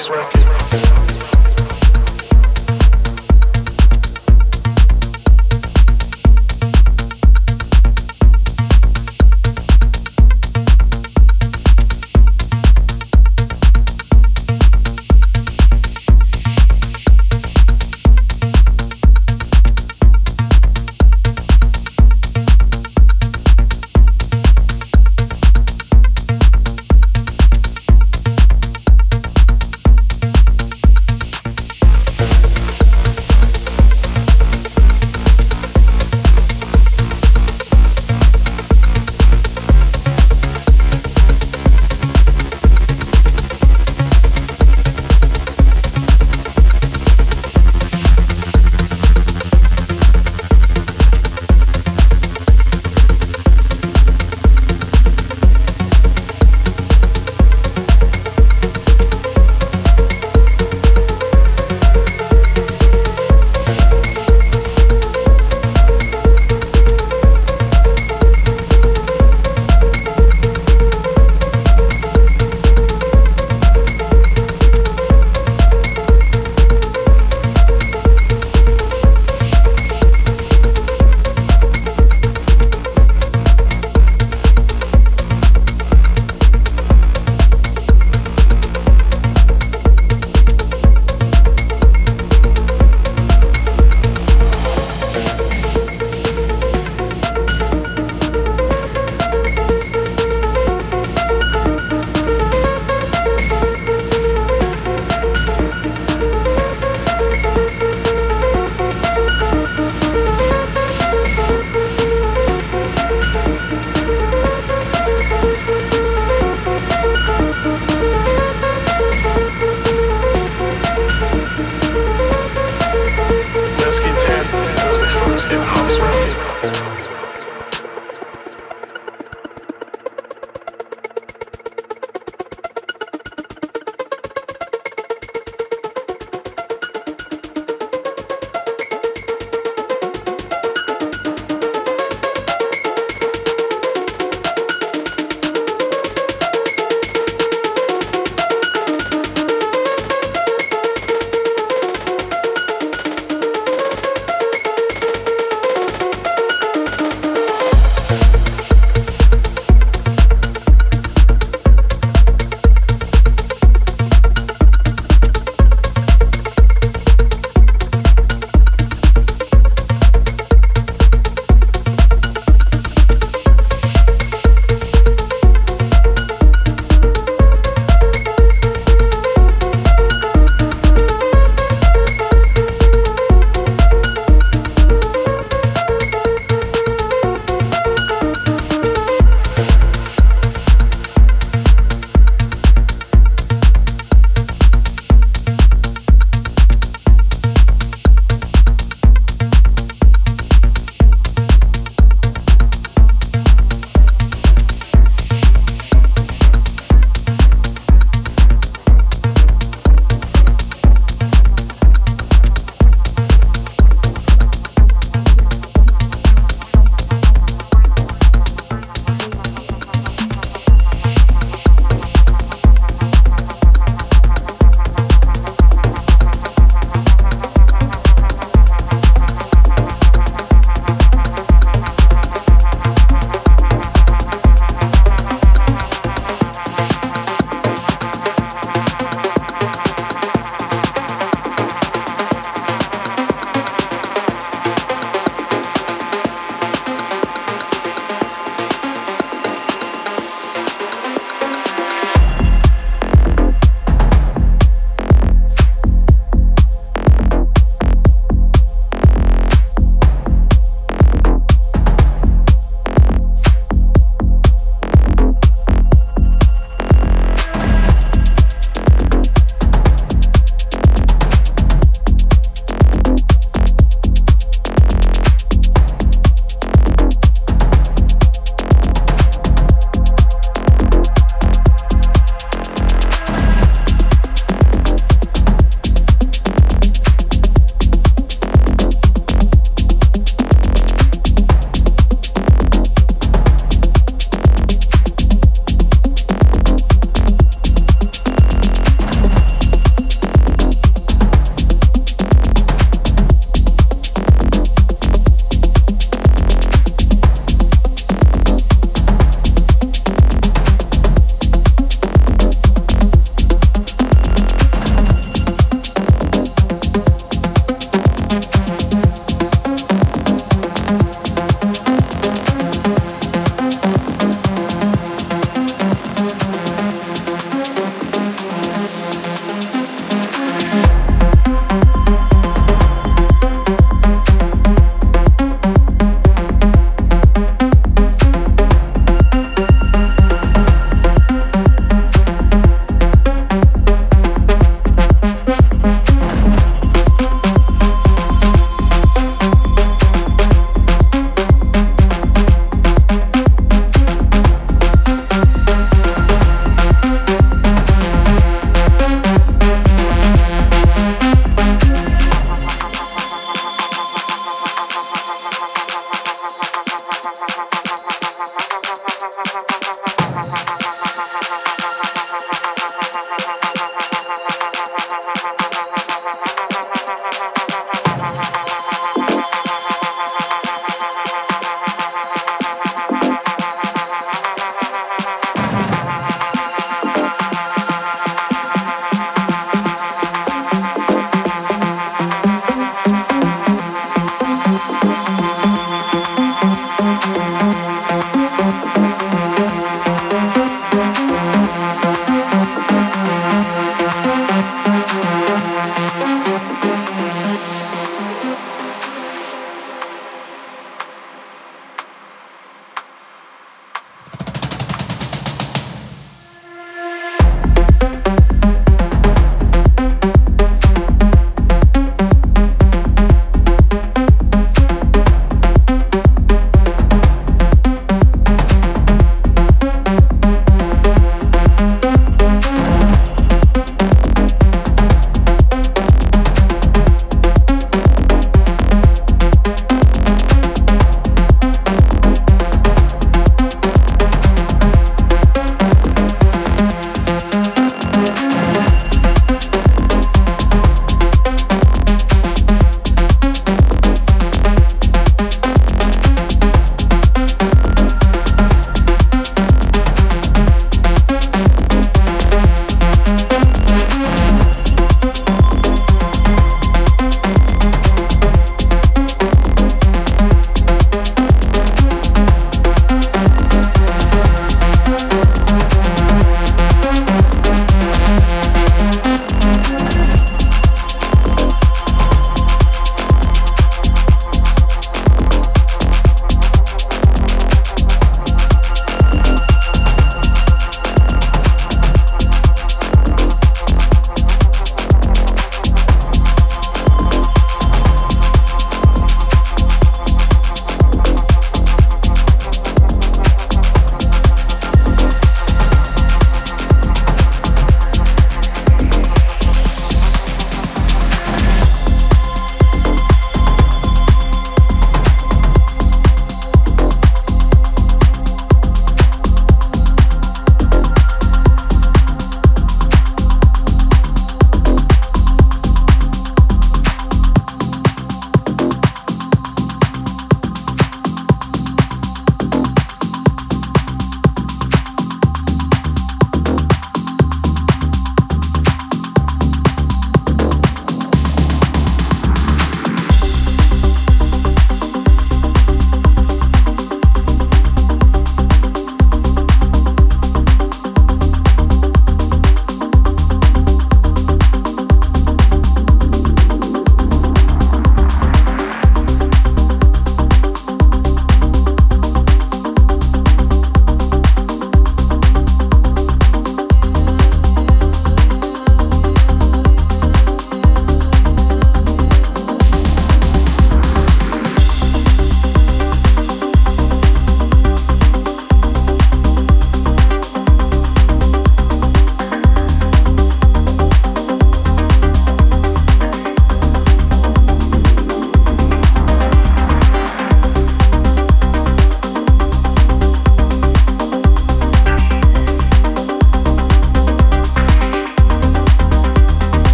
house record.